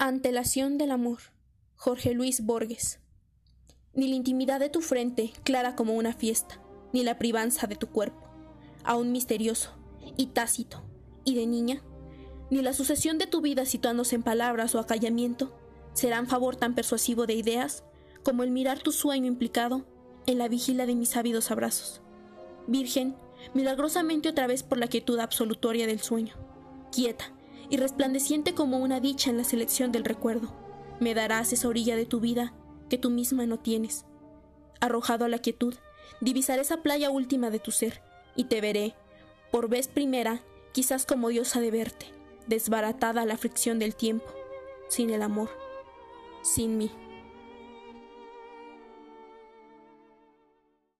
Antelación del amor. Jorge Luis Borges. Ni la intimidad de tu frente, clara como una fiesta, ni la privanza de tu cuerpo, aún misterioso y tácito, y de niña, ni la sucesión de tu vida situándose en palabras o acallamiento, serán favor tan persuasivo de ideas como el mirar tu sueño implicado en la vigilia de mis ávidos abrazos. Virgen, milagrosamente otra vez por la quietud absolutoria del sueño, quieta y resplandeciente como una dicha en la selección del recuerdo, me darás esa orilla de tu vida que tú misma no tienes. Arrojado a la quietud, divisaré esa playa última de tu ser, y te veré, por vez primera, quizás como diosa de verte, desbaratada a la fricción del tiempo, sin el amor, sin mí.